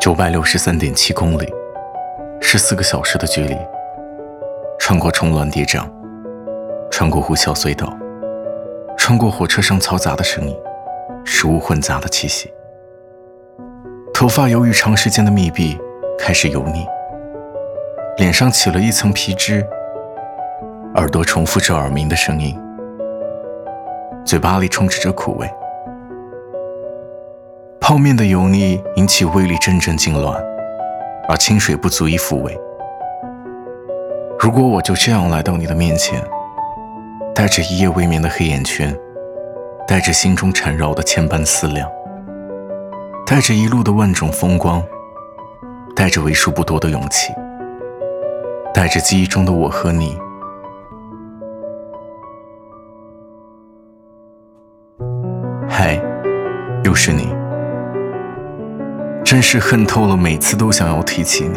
九百六十三点七公里，十四个小时的距离，穿过重峦叠嶂，穿过呼啸隧道，穿过火车上嘈杂的声音，食物混杂的气息。头发由于长时间的密闭开始油腻，脸上起了一层皮脂，耳朵重复着耳鸣的声音，嘴巴里充斥着苦味。泡面的油腻引起胃里阵阵痉挛，而清水不足以抚慰。如果我就这样来到你的面前，带着一夜未眠的黑眼圈，带着心中缠绕的千般思量，带着一路的万种风光，带着为数不多的勇气，带着记忆中的我和你，嗨，又是你。真是恨透了，每次都想要提起你，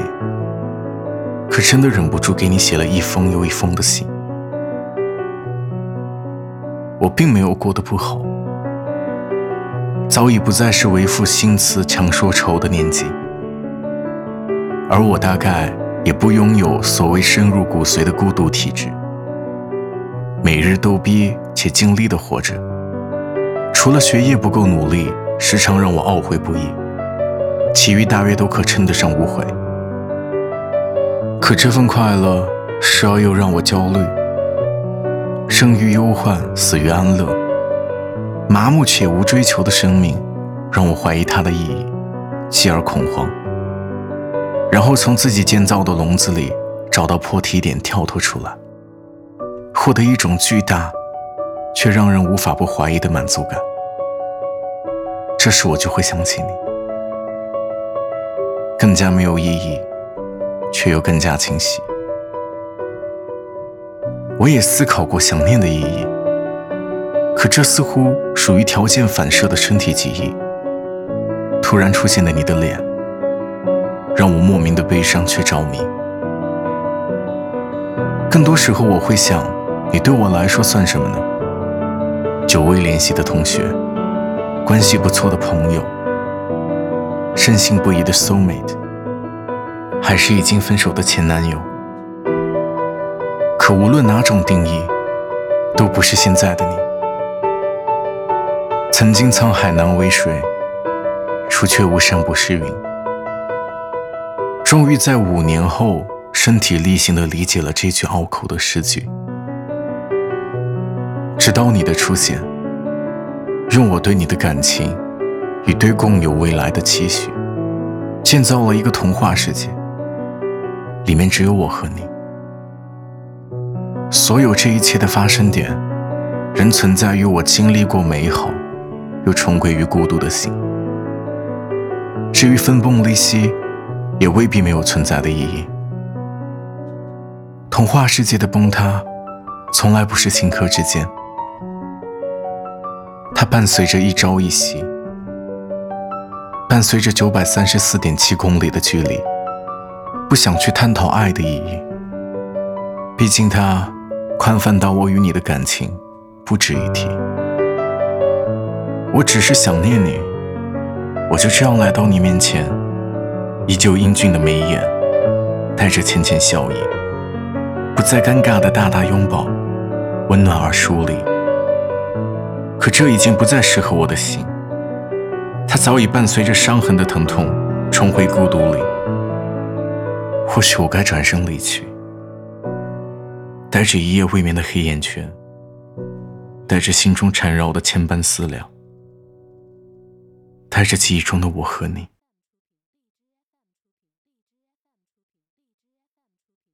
可真的忍不住给你写了一封又一封的信。我并没有过得不好，早已不再是为赋新词强说愁的年纪，而我大概也不拥有所谓深入骨髓的孤独体质，每日逗逼且尽力的活着，除了学业不够努力，时常让我懊悔不已。其余大约都可称得上无悔，可这份快乐时而又让我焦虑。生于忧患，死于安乐，麻木且无追求的生命，让我怀疑它的意义，继而恐慌，然后从自己建造的笼子里找到破题点跳脱出来，获得一种巨大却让人无法不怀疑的满足感。这时我就会想起你。更加没有意义，却又更加清晰。我也思考过想念的意义，可这似乎属于条件反射的身体记忆。突然出现的你的脸，让我莫名的悲伤却着迷。更多时候我会想，你对我来说算什么呢？久未联系的同学，关系不错的朋友。深信不疑的 soul mate，还是已经分手的前男友？可无论哪种定义，都不是现在的你。曾经沧海难为水，除却巫山不是云。终于在五年后，身体力行的理解了这句拗口的诗句。直到你的出现，用我对你的感情。与对共有未来的期许，建造了一个童话世界，里面只有我和你。所有这一切的发生点，仍存在于我经历过美好，又重归于孤独的心。至于分崩离析，也未必没有存在的意义。童话世界的崩塌，从来不是顷刻之间，它伴随着一朝一夕。伴随着九百三十四点七公里的距离，不想去探讨爱的意义。毕竟它宽泛到我与你的感情不值一提。我只是想念你，我就这样来到你面前，依旧英俊的眉眼，带着浅浅笑意，不再尴尬的大大拥抱，温暖而疏离。可这已经不再适合我的心。他早已伴随着伤痕的疼痛，重回孤独里。或许我该转身离去，带着一夜未眠的黑眼圈，带着心中缠绕的千般思量，带着记忆中的我和你。